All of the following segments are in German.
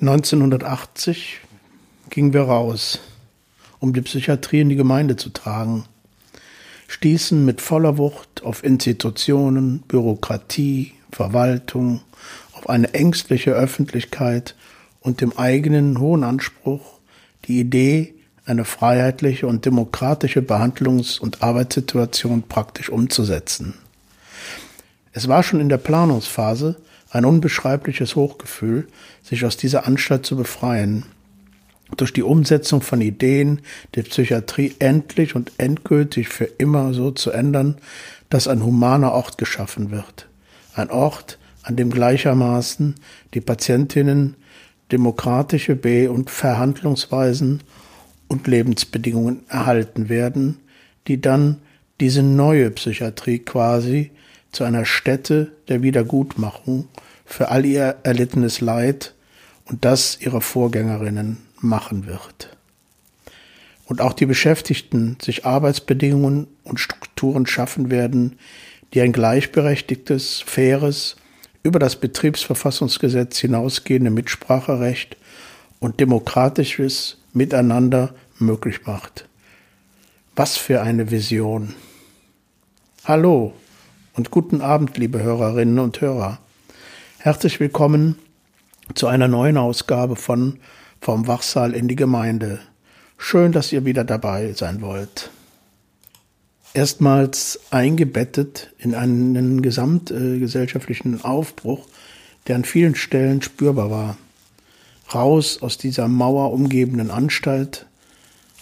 1980 gingen wir raus, um die Psychiatrie in die Gemeinde zu tragen, stießen mit voller Wucht auf Institutionen, Bürokratie, Verwaltung, auf eine ängstliche Öffentlichkeit und dem eigenen hohen Anspruch, die Idee, eine freiheitliche und demokratische Behandlungs- und Arbeitssituation praktisch umzusetzen. Es war schon in der Planungsphase ein unbeschreibliches Hochgefühl, sich aus dieser Anstalt zu befreien, durch die Umsetzung von Ideen die Psychiatrie endlich und endgültig für immer so zu ändern, dass ein humaner Ort geschaffen wird. Ein Ort, an dem gleichermaßen die Patientinnen demokratische Be- und Verhandlungsweisen und Lebensbedingungen erhalten werden, die dann diese neue Psychiatrie quasi zu einer Stätte der Wiedergutmachung für all ihr erlittenes Leid und das ihrer Vorgängerinnen machen wird. Und auch die Beschäftigten sich Arbeitsbedingungen und Strukturen schaffen werden, die ein gleichberechtigtes, faires, über das Betriebsverfassungsgesetz hinausgehende Mitspracherecht und demokratisches Miteinander möglich macht. Was für eine Vision. Hallo und guten Abend, liebe Hörerinnen und Hörer. Herzlich willkommen zu einer neuen Ausgabe von Vom Wachsaal in die Gemeinde. Schön, dass ihr wieder dabei sein wollt. Erstmals eingebettet in einen gesamtgesellschaftlichen Aufbruch, der an vielen Stellen spürbar war. Raus aus dieser mauerumgebenen Anstalt,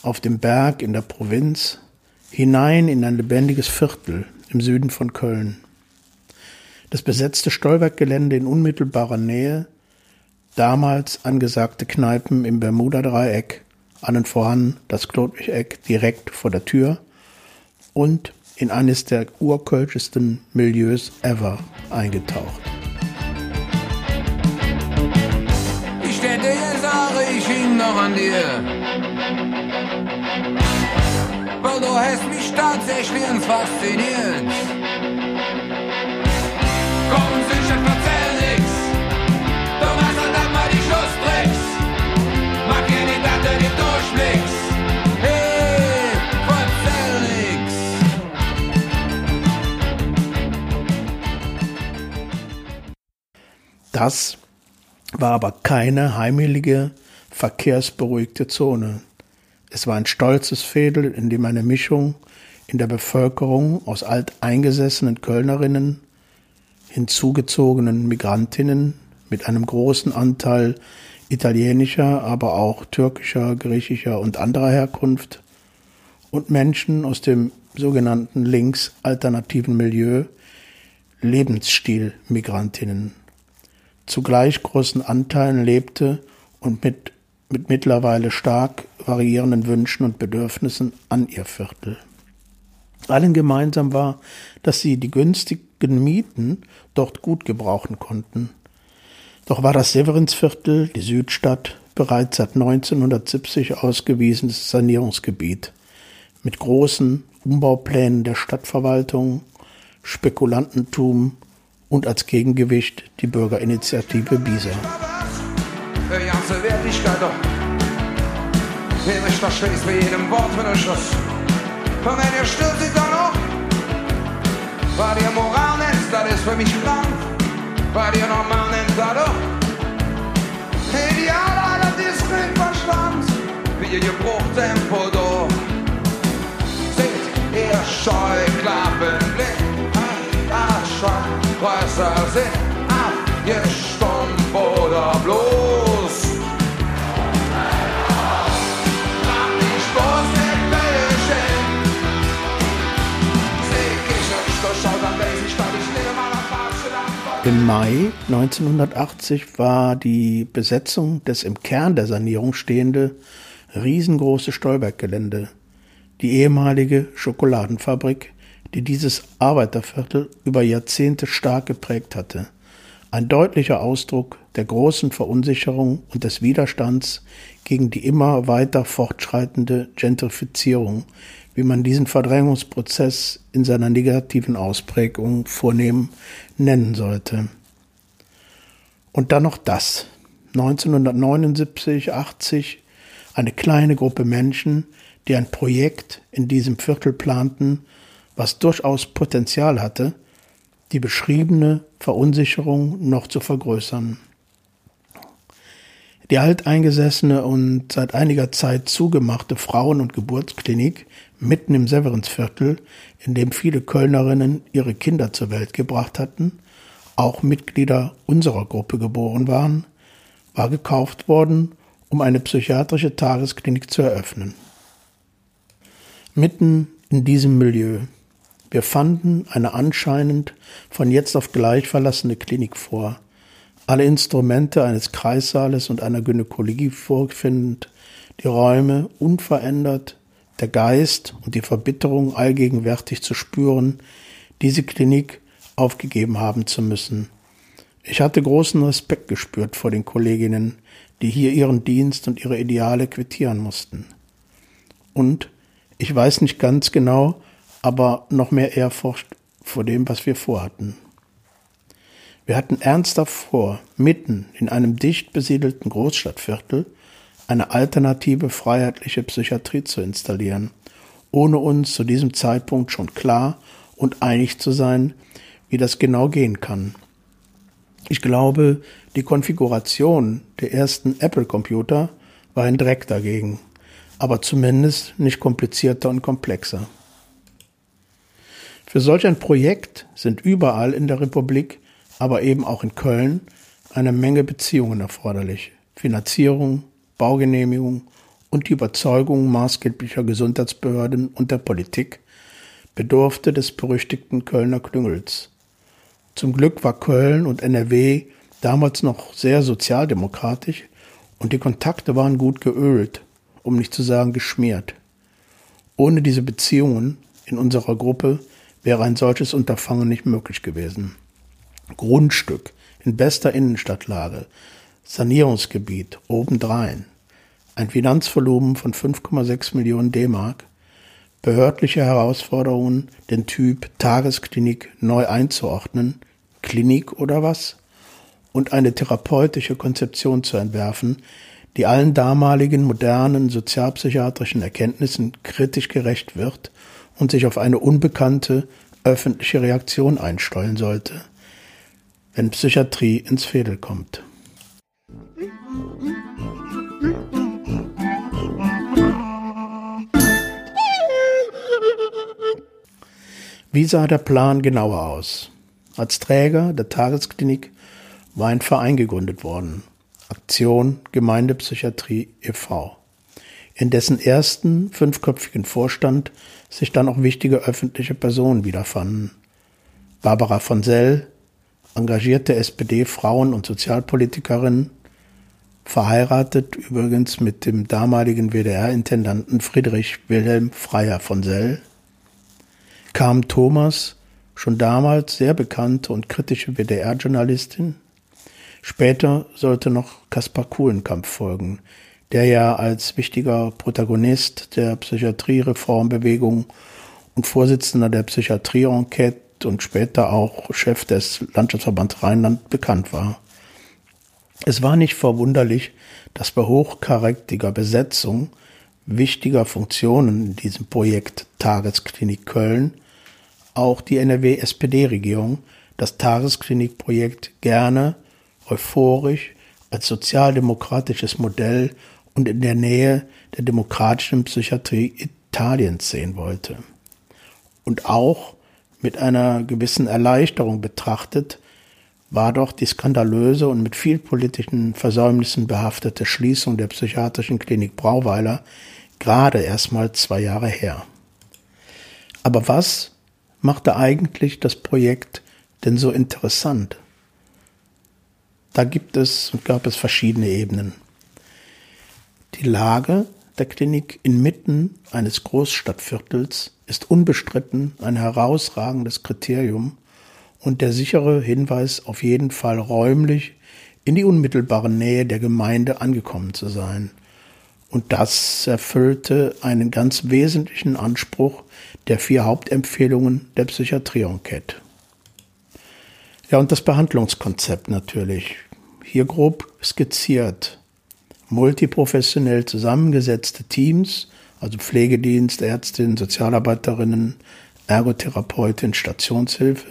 auf dem Berg in der Provinz, hinein in ein lebendiges Viertel im Süden von Köln. Das besetzte Stolberggelände in unmittelbarer Nähe, damals angesagte Kneipen im Bermuda-Dreieck, allen voran das Klotwig-Eck direkt vor der Tür und in eines der urkölschesten Milieus ever eingetaucht. Noch an dir. Weil du hast mich tatsächlich fasziniert. Komm, sicher, erzähl nix. Du machst halt einmal die Schlusstricks. Ja nicht, dass du nicht durchblickst. Das war aber keine heimelige, verkehrsberuhigte Zone. Es war ein stolzes Fädel, in dem eine Mischung in der Bevölkerung aus alteingesessenen Kölnerinnen, hinzugezogenen Migrantinnen mit einem großen Anteil italienischer, aber auch türkischer, griechischer und anderer Herkunft und Menschen aus dem sogenannten links-alternativen Milieu, Lebensstilmigrantinnen, zu gleich großen Anteilen lebte und mit, mit mittlerweile stark variierenden Wünschen und Bedürfnissen an ihr Viertel. Allen gemeinsam war, dass sie die günstigen Mieten dort gut gebrauchen konnten. Doch war das Severinsviertel, die Südstadt, bereits seit 1970 ausgewiesenes Sanierungsgebiet mit großen Umbauplänen der Stadtverwaltung, Spekulantentum und als Gegengewicht die Bürgerinitiative Bisa. Die ganze Wertigkeit doch. Wenn ich das stehst bei jedem Wort, wenn ich das. Und wenn ihr still seid dann noch. Weil ihr Moral nennt, das ist für mich krank. Weil ihr normal nennt, das doch. Ideal aller diesen Verstand. Wie ihr Gebruchtempo durch. Seht ihr Scheuklappenblick. Schon größer sind. Ah, ihr Stumpf oder bloß. Im Mai 1980 war die Besetzung des im Kern der Sanierung stehende riesengroße Stolberggelände, die ehemalige Schokoladenfabrik, die dieses Arbeiterviertel über Jahrzehnte stark geprägt hatte. Ein deutlicher Ausdruck der großen Verunsicherung und des Widerstands gegen die immer weiter fortschreitende Gentrifizierung, wie man diesen Verdrängungsprozess in seiner negativen Ausprägung vornehmen nennen sollte. Und dann noch das. 1979, 80, eine kleine Gruppe Menschen, die ein Projekt in diesem Viertel planten, was durchaus Potenzial hatte, die beschriebene Verunsicherung noch zu vergrößern. Die alteingesessene und seit einiger Zeit zugemachte Frauen- und Geburtsklinik mitten im Severinsviertel, in dem viele Kölnerinnen ihre Kinder zur Welt gebracht hatten, auch Mitglieder unserer Gruppe geboren waren, war gekauft worden, um eine psychiatrische Tagesklinik zu eröffnen. Mitten in diesem Milieu. Wir fanden eine anscheinend von jetzt auf gleich verlassene Klinik vor. Alle Instrumente eines Kreissaales und einer Gynäkologie vorfindend, die Räume unverändert, der Geist und die Verbitterung allgegenwärtig zu spüren, diese Klinik aufgegeben haben zu müssen. Ich hatte großen Respekt gespürt vor den Kolleginnen, die hier ihren Dienst und ihre Ideale quittieren mussten. Und ich weiß nicht ganz genau, aber noch mehr Ehrfurcht vor dem, was wir vorhatten. Wir hatten ernsthaft vor, mitten in einem dicht besiedelten Großstadtviertel eine alternative freiheitliche Psychiatrie zu installieren, ohne uns zu diesem Zeitpunkt schon klar und einig zu sein, wie das genau gehen kann. Ich glaube, die Konfiguration der ersten Apple-Computer war ein Dreck dagegen, aber zumindest nicht komplizierter und komplexer. Für solch ein Projekt sind überall in der Republik, aber eben auch in Köln, eine Menge Beziehungen erforderlich. Finanzierung, Baugenehmigung und die Überzeugung maßgeblicher Gesundheitsbehörden und der Politik bedurfte des berüchtigten Kölner Klüngels. Zum Glück war Köln und NRW damals noch sehr sozialdemokratisch und die Kontakte waren gut geölt, um nicht zu sagen geschmiert. Ohne diese Beziehungen in unserer Gruppe wäre ein solches Unterfangen nicht möglich gewesen. Grundstück in bester Innenstadtlage, Sanierungsgebiet obendrein, ein Finanzvolumen von 5,6 Millionen D-Mark, behördliche Herausforderungen, den Typ Tagesklinik neu einzuordnen, Klinik oder was? Und eine therapeutische Konzeption zu entwerfen, die allen damaligen modernen sozialpsychiatrischen Erkenntnissen kritisch gerecht wird und sich auf eine unbekannte öffentliche Reaktion einsteuern sollte, wenn Psychiatrie ins Fädel kommt. Wie sah der Plan genauer aus? Als Träger der Tagesklinik war ein Verein gegründet worden, Aktion Gemeindepsychiatrie e.V., in dessen ersten fünfköpfigen Vorstand sich dann auch wichtige öffentliche Personen wiederfanden. Barbara von Sell, engagierte SPD-Frauen- und Sozialpolitikerin, verheiratet übrigens mit dem damaligen WDR-Intendanten Friedrich Wilhelm Freier von Sell, kam Thomas, schon damals sehr bekannte und kritische WDR-Journalistin. Später sollte noch Kaspar Kuhlenkampf folgen, der ja als wichtiger Protagonist der Psychiatriereformbewegung und Vorsitzender der Psychiatrie-Enquete und später auch Chef des Landschaftsverbands Rheinland bekannt war. Es war nicht verwunderlich, dass bei hochkarätiger Besetzung wichtiger Funktionen in diesem Projekt Tagesklinik Köln auch die NRW-SPD-Regierung das Tagesklinikprojekt gerne euphorisch als sozialdemokratisches Modell und in der Nähe der demokratischen Psychiatrie Italiens sehen wollte. Und auch mit einer gewissen Erleichterung betrachtet, war doch die skandalöse und mit viel politischen Versäumnissen behaftete Schließung der psychiatrischen Klinik Brauweiler gerade erst mal zwei Jahre her. Aber was machte eigentlich das Projekt denn so interessant? Da gibt es und gab es verschiedene Ebenen. Die Lage der Klinik inmitten eines Großstadtviertels ist unbestritten ein herausragendes Kriterium und der sichere Hinweis auf jeden Fall räumlich in die unmittelbare Nähe der Gemeinde angekommen zu sein Und das erfüllte einen ganz wesentlichen Anspruch der vier Hauptempfehlungen der Psychiatrie-Enquete. Ja, und das Behandlungskonzept natürlich. Hier grob skizziert. Multiprofessionell zusammengesetzte Teams, also Pflegedienst, Ärztinnen, Sozialarbeiterinnen, Ergotherapeutin, Stationshilfe,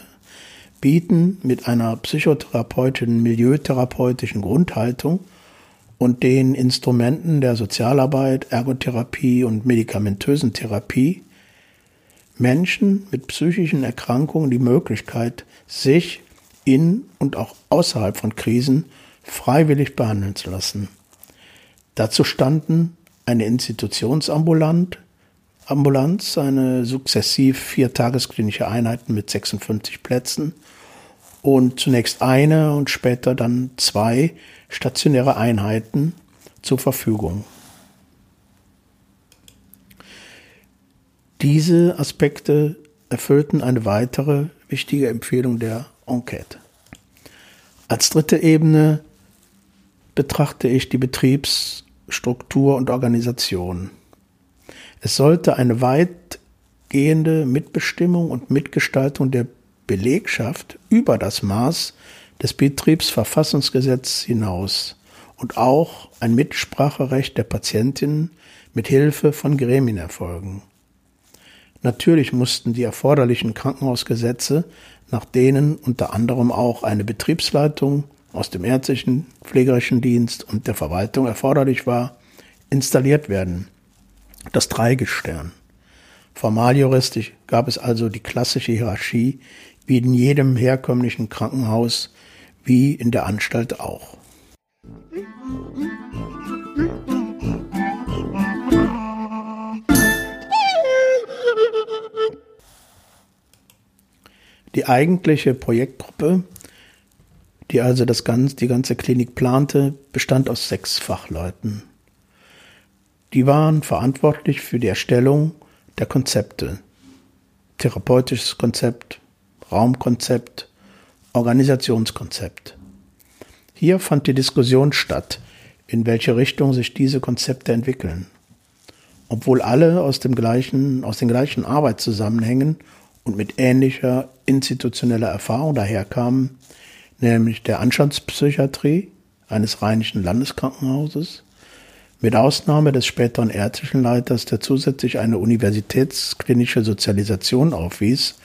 bieten mit einer psychotherapeutischen, milieutherapeutischen Grundhaltung und den Instrumenten der Sozialarbeit, Ergotherapie und medikamentösen Therapie Menschen mit psychischen Erkrankungen die Möglichkeit, sich in und auch außerhalb von Krisen freiwillig behandeln zu lassen. Dazu standen eine Institutionsambulant, Ambulanz, eine sukzessiv vier tagesklinische Einheiten mit 56 Plätzen und zunächst eine und später dann zwei stationäre Einheiten zur Verfügung. Diese Aspekte erfüllten eine weitere wichtige Empfehlung der Enquete. Als dritte Ebene betrachte ich die Betriebsstruktur und Organisation. Es sollte eine weitgehende Mitbestimmung und Mitgestaltung der Belegschaft über das Maß des Betriebsverfassungsgesetzes hinaus und auch ein Mitspracherecht der Patientinnen mit Hilfe von Gremien erfolgen. Natürlich mussten die erforderlichen Krankenhausgesetze, nach denen unter anderem auch eine Betriebsleitung aus dem ärztlichen, pflegerischen Dienst und der Verwaltung erforderlich war, installiert werden. Das Dreigestirn. Formaljuristisch gab es also die klassische Hierarchie, wie in jedem herkömmlichen Krankenhaus, wie in der Anstalt auch. Die eigentliche Projektgruppe, die also das ganz, die ganze Klinik plante, bestand aus sechs Fachleuten. Die waren verantwortlich für die Erstellung der Konzepte. Therapeutisches Konzept, Raumkonzept, Organisationskonzept. Hier fand die Diskussion statt, in welche Richtung sich diese Konzepte entwickeln. Obwohl alle aus, dem gleichen, aus den gleichen Arbeitszusammenhängen und mit ähnlicher institutioneller Erfahrung daherkamen, nämlich der Anstandspsychiatrie eines rheinischen Landeskrankenhauses, mit Ausnahme des späteren ärztlichen Leiters, der zusätzlich eine universitätsklinische Sozialisation aufwies,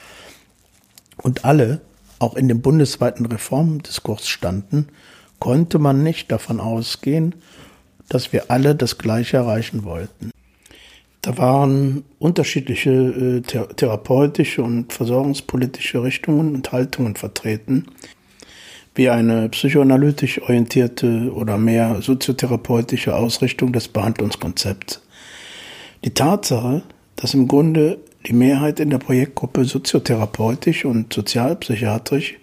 und alle auch in dem bundesweiten Reformdiskurs standen, konnte man nicht davon ausgehen, dass wir alle das Gleiche erreichen wollten. Da waren unterschiedliche äh, therapeutische und versorgungspolitische Richtungen und Haltungen vertreten, wie eine psychoanalytisch orientierte oder mehr soziotherapeutische Ausrichtung des Behandlungskonzepts. Die Tatsache, dass im Grunde die Mehrheit in der Projektgruppe soziotherapeutisch und sozialpsychiatrisch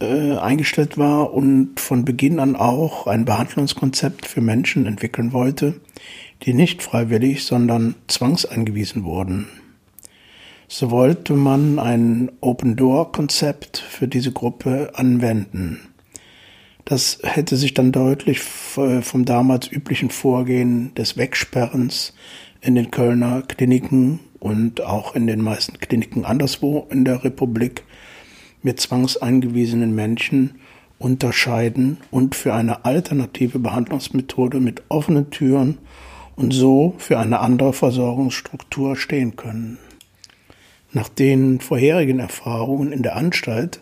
äh, eingestellt war und von Beginn an auch ein Behandlungskonzept für Menschen entwickeln wollte, die nicht freiwillig, sondern zwangseingewiesen wurden. So wollte man ein Open-Door-Konzept für diese Gruppe anwenden. Das hätte sich dann deutlich vom damals üblichen Vorgehen des Wegsperrens in den Kölner Kliniken und auch in den meisten Kliniken anderswo in der Republik mit zwangseingewiesenen Menschen unterscheiden und für eine alternative Behandlungsmethode mit offenen Türen und so für eine andere Versorgungsstruktur stehen können. Nach den vorherigen Erfahrungen in der Anstalt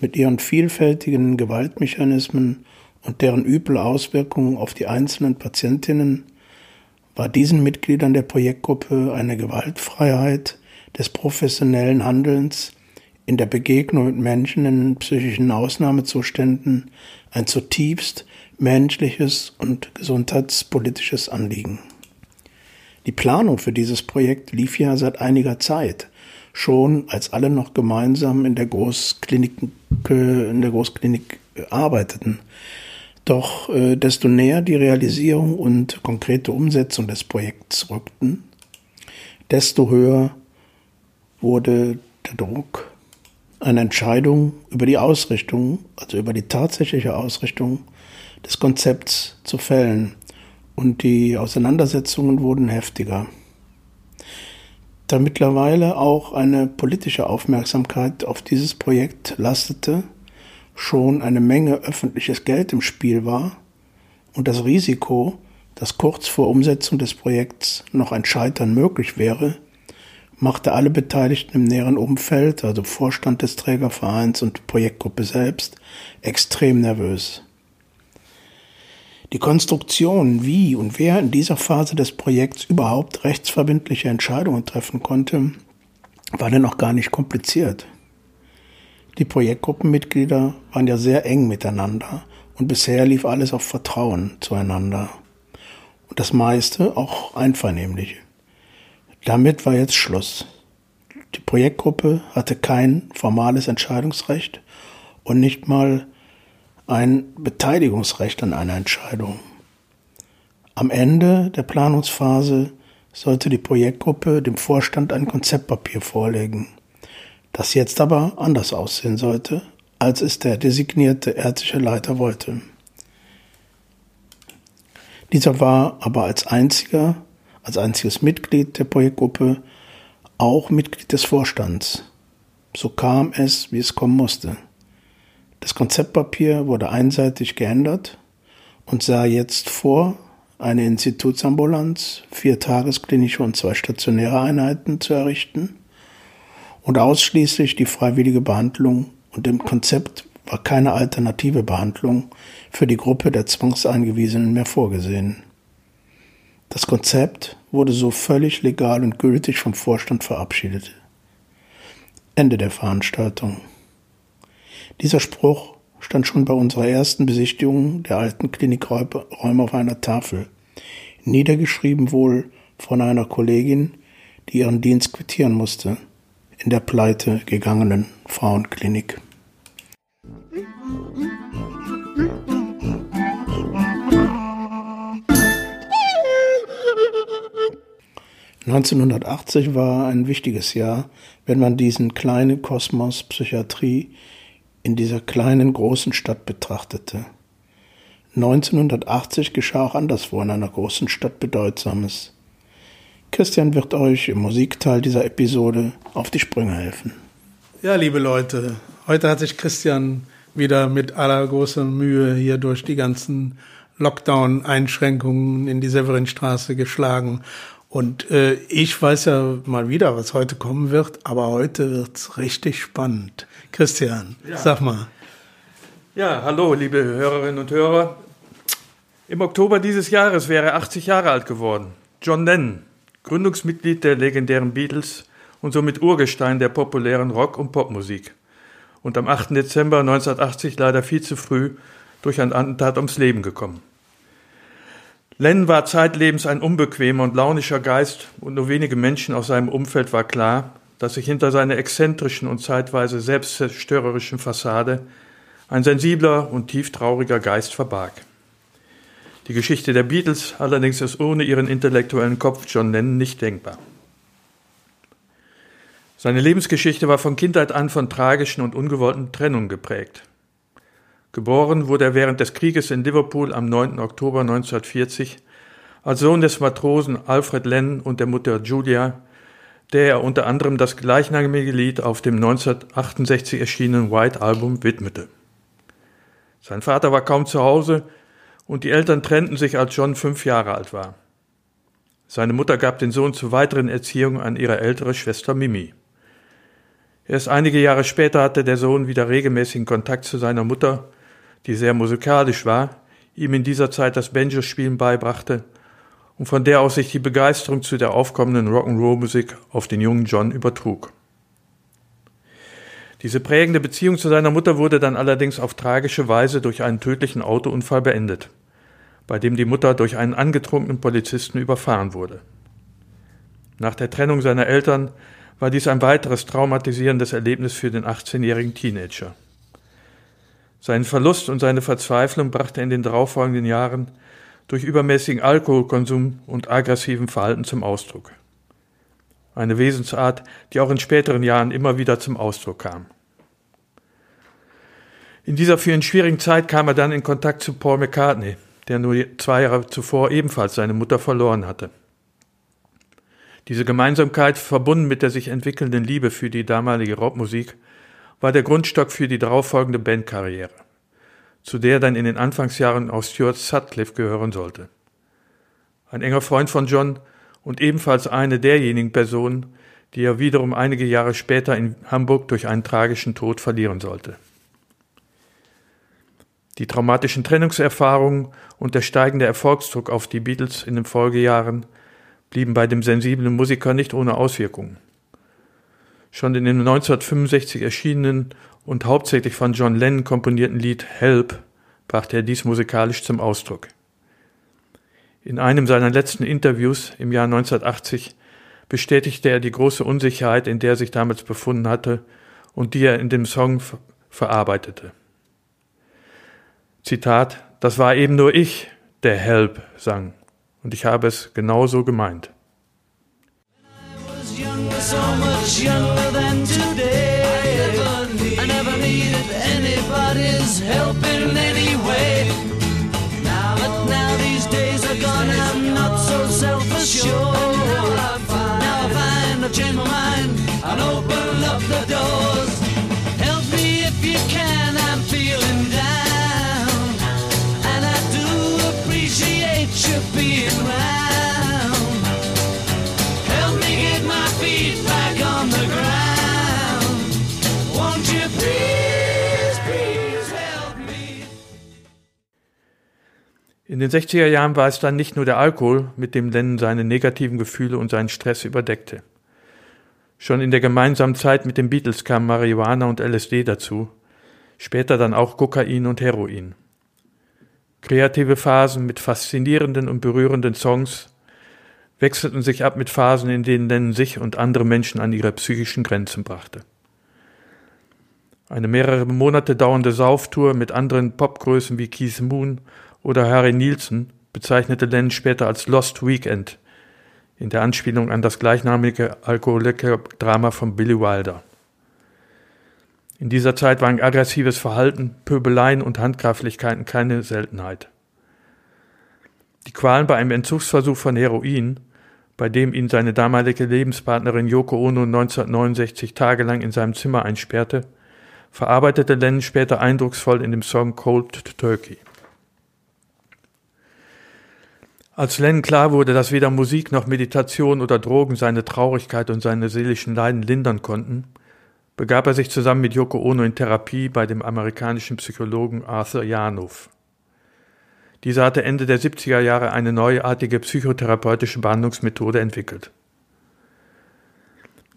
mit ihren vielfältigen Gewaltmechanismen und deren üble Auswirkungen auf die einzelnen Patientinnen war diesen Mitgliedern der Projektgruppe eine Gewaltfreiheit des professionellen Handelns in der Begegnung mit Menschen in psychischen Ausnahmezuständen ein zutiefst menschliches und gesundheitspolitisches Anliegen. Die Planung für dieses Projekt lief ja seit einiger Zeit, schon als alle noch gemeinsam in der Großklinik, in der Großklinik arbeiteten. Doch äh, desto näher die Realisierung und konkrete Umsetzung des Projekts rückten, desto höher wurde der Druck, eine Entscheidung über die Ausrichtung, also über die tatsächliche Ausrichtung des Konzepts zu fällen und die Auseinandersetzungen wurden heftiger. Da mittlerweile auch eine politische Aufmerksamkeit auf dieses Projekt lastete, schon eine Menge öffentliches Geld im Spiel war und das Risiko, dass kurz vor Umsetzung des Projekts noch ein Scheitern möglich wäre, machte alle Beteiligten im näheren Umfeld, also Vorstand des Trägervereins und Projektgruppe selbst, extrem nervös. Die Konstruktion, wie und wer in dieser Phase des Projekts überhaupt rechtsverbindliche Entscheidungen treffen konnte, war denn auch gar nicht kompliziert. Die Projektgruppenmitglieder waren ja sehr eng miteinander und bisher lief alles auf Vertrauen zueinander. Und das meiste auch einvernehmlich. Damit war jetzt Schluss. Die Projektgruppe hatte kein formales Entscheidungsrecht und nicht mal ein Beteiligungsrecht an einer Entscheidung. Am Ende der Planungsphase sollte die Projektgruppe dem Vorstand ein Konzeptpapier vorlegen, das jetzt aber anders aussehen sollte, als es der designierte ärztliche Leiter wollte. Dieser war aber als einziger, als einziges Mitglied der Projektgruppe auch Mitglied des Vorstands. So kam es, wie es kommen musste. Das Konzeptpapier wurde einseitig geändert und sah jetzt vor, eine Institutsambulanz, vier tagesklinische und zwei stationäre Einheiten zu errichten und ausschließlich die freiwillige Behandlung und im Konzept war keine alternative Behandlung für die Gruppe der Zwangseingewiesenen mehr vorgesehen. Das Konzept wurde so völlig legal und gültig vom Vorstand verabschiedet. Ende der Veranstaltung. Dieser Spruch stand schon bei unserer ersten Besichtigung der alten Klinikräume auf einer Tafel, niedergeschrieben wohl von einer Kollegin, die ihren Dienst quittieren musste, in der pleite gegangenen Frauenklinik. 1980 war ein wichtiges Jahr, wenn man diesen kleinen Kosmos Psychiatrie in dieser kleinen großen Stadt betrachtete. 1980 geschah auch anderswo in einer großen Stadt Bedeutsames. Christian wird euch im Musikteil dieser Episode auf die Sprünge helfen. Ja, liebe Leute, heute hat sich Christian wieder mit allergroßer Mühe hier durch die ganzen Lockdown-Einschränkungen in die Severinstraße geschlagen. Und äh, ich weiß ja mal wieder, was heute kommen wird, aber heute wird's richtig spannend. Christian, ja. sag mal. Ja, hallo, liebe Hörerinnen und Hörer. Im Oktober dieses Jahres wäre er 80 Jahre alt geworden. John Lennon, Gründungsmitglied der legendären Beatles und somit Urgestein der populären Rock- und Popmusik. Und am 8. Dezember 1980 leider viel zu früh durch ein Attentat ums Leben gekommen. Lennon war zeitlebens ein unbequemer und launischer Geist und nur wenige Menschen aus seinem Umfeld war klar, dass sich hinter seiner exzentrischen und zeitweise selbstzerstörerischen Fassade ein sensibler und tieftrauriger Geist verbarg. Die Geschichte der Beatles allerdings ist ohne ihren intellektuellen Kopf John Lennon nicht denkbar. Seine Lebensgeschichte war von Kindheit an von tragischen und ungewollten Trennungen geprägt. Geboren wurde er während des Krieges in Liverpool am 9. Oktober 1940 als Sohn des Matrosen Alfred Lennon und der Mutter Julia der er unter anderem das gleichnamige Lied auf dem 1968 erschienenen White Album widmete. Sein Vater war kaum zu Hause und die Eltern trennten sich, als John fünf Jahre alt war. Seine Mutter gab den Sohn zur weiteren Erziehung an ihre ältere Schwester Mimi. Erst einige Jahre später hatte der Sohn wieder regelmäßigen Kontakt zu seiner Mutter, die sehr musikalisch war, ihm in dieser Zeit das Banjo-Spielen beibrachte und von der aus sich die Begeisterung zu der aufkommenden Rock'n'Roll-Musik auf den jungen John übertrug. Diese prägende Beziehung zu seiner Mutter wurde dann allerdings auf tragische Weise durch einen tödlichen Autounfall beendet, bei dem die Mutter durch einen angetrunkenen Polizisten überfahren wurde. Nach der Trennung seiner Eltern war dies ein weiteres traumatisierendes Erlebnis für den 18-jährigen Teenager. Seinen Verlust und seine Verzweiflung brachte in den darauffolgenden Jahren durch übermäßigen Alkoholkonsum und aggressiven Verhalten zum Ausdruck. Eine Wesensart, die auch in späteren Jahren immer wieder zum Ausdruck kam. In dieser für ihn schwierigen Zeit kam er dann in Kontakt zu Paul McCartney, der nur zwei Jahre zuvor ebenfalls seine Mutter verloren hatte. Diese Gemeinsamkeit, verbunden mit der sich entwickelnden Liebe für die damalige Rockmusik, war der Grundstock für die darauffolgende Bandkarriere, zu der dann in den Anfangsjahren auch Stuart Sutcliffe gehören sollte. Ein enger Freund von John und ebenfalls eine derjenigen Personen, die er wiederum einige Jahre später in Hamburg durch einen tragischen Tod verlieren sollte. Die traumatischen Trennungserfahrungen und der steigende Erfolgsdruck auf die Beatles in den Folgejahren blieben bei dem sensiblen Musiker nicht ohne Auswirkungen. Schon in dem 1965 erschienenen und hauptsächlich von John Lennon komponierten Lied Help brachte er dies musikalisch zum Ausdruck. In einem seiner letzten Interviews im Jahr 1980 bestätigte er die große Unsicherheit, in der er sich damals befunden hatte und die er in dem Song verarbeitete. Zitat, das war eben nur ich, der Help sang. Und ich habe es genauso gemeint. So much younger than today. In den 60er Jahren war es dann nicht nur der Alkohol, mit dem Lennon seine negativen Gefühle und seinen Stress überdeckte. Schon in der gemeinsamen Zeit mit den Beatles kamen Marihuana und LSD dazu, später dann auch Kokain und Heroin. Kreative Phasen mit faszinierenden und berührenden Songs wechselten sich ab mit Phasen, in denen Lennon sich und andere Menschen an ihre psychischen Grenzen brachte. Eine mehrere Monate dauernde Sauftour mit anderen Popgrößen wie Keith Moon oder Harry Nielsen bezeichnete Lennon später als Lost Weekend, in der Anspielung an das gleichnamige Alkoholiker-Drama von Billy Wilder. In dieser Zeit waren aggressives Verhalten, Pöbeleien und Handgreiflichkeiten keine Seltenheit. Die Qualen bei einem Entzugsversuch von Heroin, bei dem ihn seine damalige Lebenspartnerin Yoko Ono 1969 tagelang in seinem Zimmer einsperrte, verarbeitete Lennon später eindrucksvoll in dem Song Cold Turkey. Als Lennon klar wurde, dass weder Musik noch Meditation oder Drogen seine Traurigkeit und seine seelischen Leiden lindern konnten, begab er sich zusammen mit Yoko Ono in Therapie bei dem amerikanischen Psychologen Arthur Janov. Dieser hatte Ende der 70er Jahre eine neuartige psychotherapeutische Behandlungsmethode entwickelt.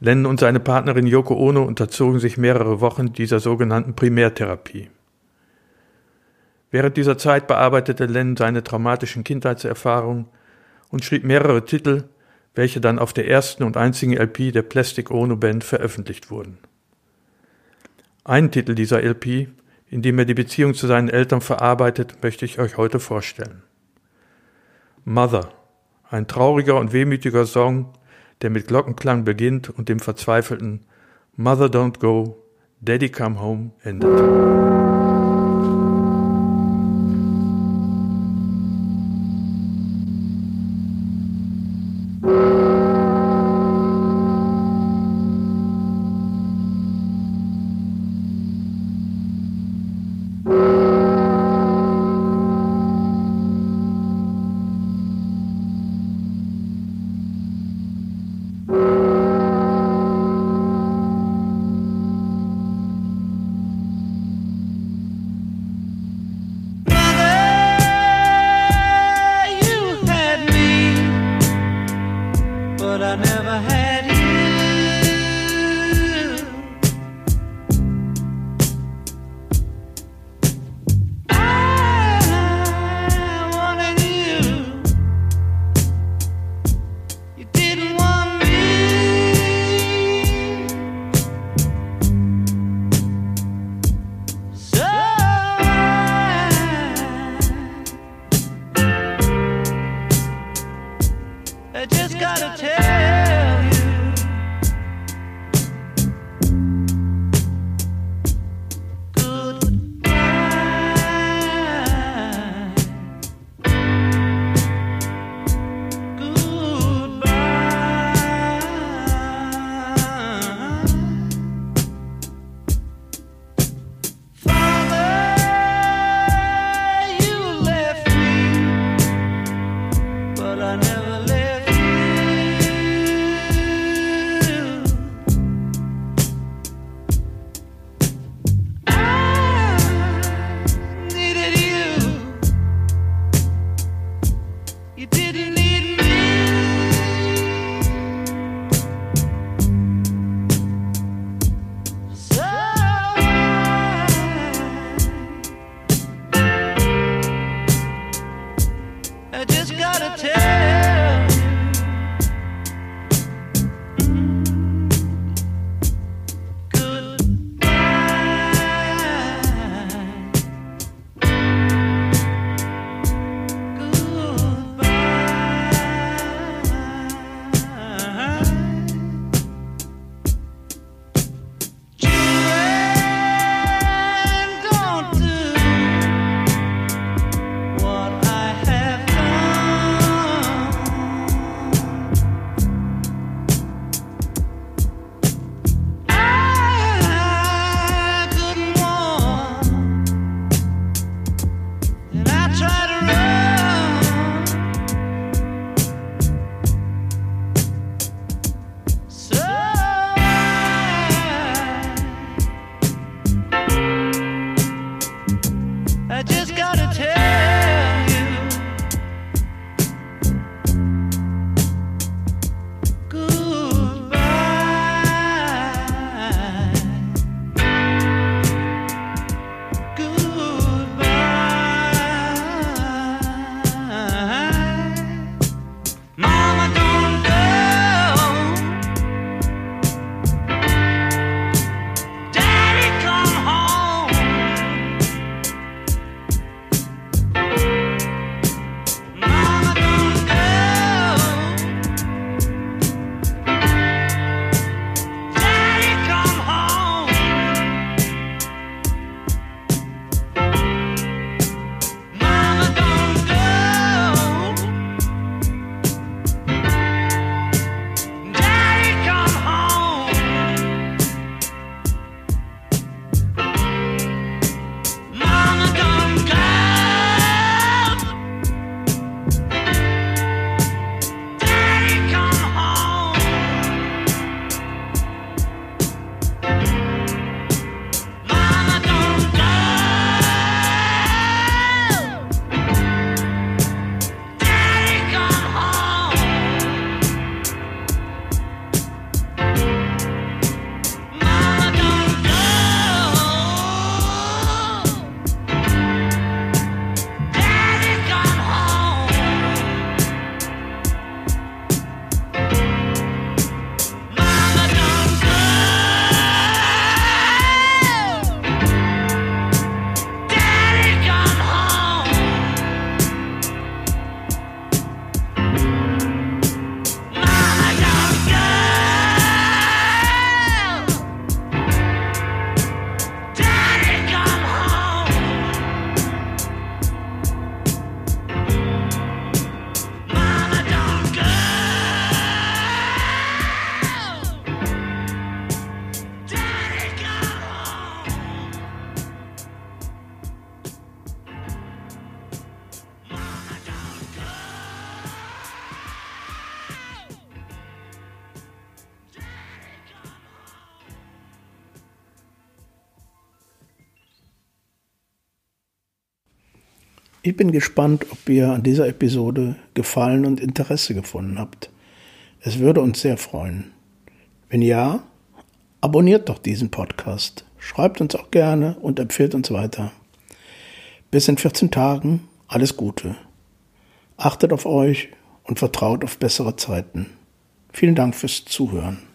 Lennon und seine Partnerin Yoko Ono unterzogen sich mehrere Wochen dieser sogenannten Primärtherapie. Während dieser Zeit bearbeitete Lennon seine traumatischen Kindheitserfahrungen und schrieb mehrere Titel, welche dann auf der ersten und einzigen LP der Plastic Ono Band veröffentlicht wurden. Einen Titel dieser LP, in dem er die Beziehung zu seinen Eltern verarbeitet, möchte ich euch heute vorstellen. Mother, ein trauriger und wehmütiger Song, der mit Glockenklang beginnt und dem verzweifelten Mother Don't Go, Daddy Come Home endet. Bin gespannt, ob ihr an dieser Episode Gefallen und Interesse gefunden habt. Es würde uns sehr freuen. Wenn ja, abonniert doch diesen Podcast. Schreibt uns auch gerne und empfiehlt uns weiter. Bis in 14 Tagen alles Gute. Achtet auf euch und vertraut auf bessere Zeiten. Vielen Dank fürs Zuhören.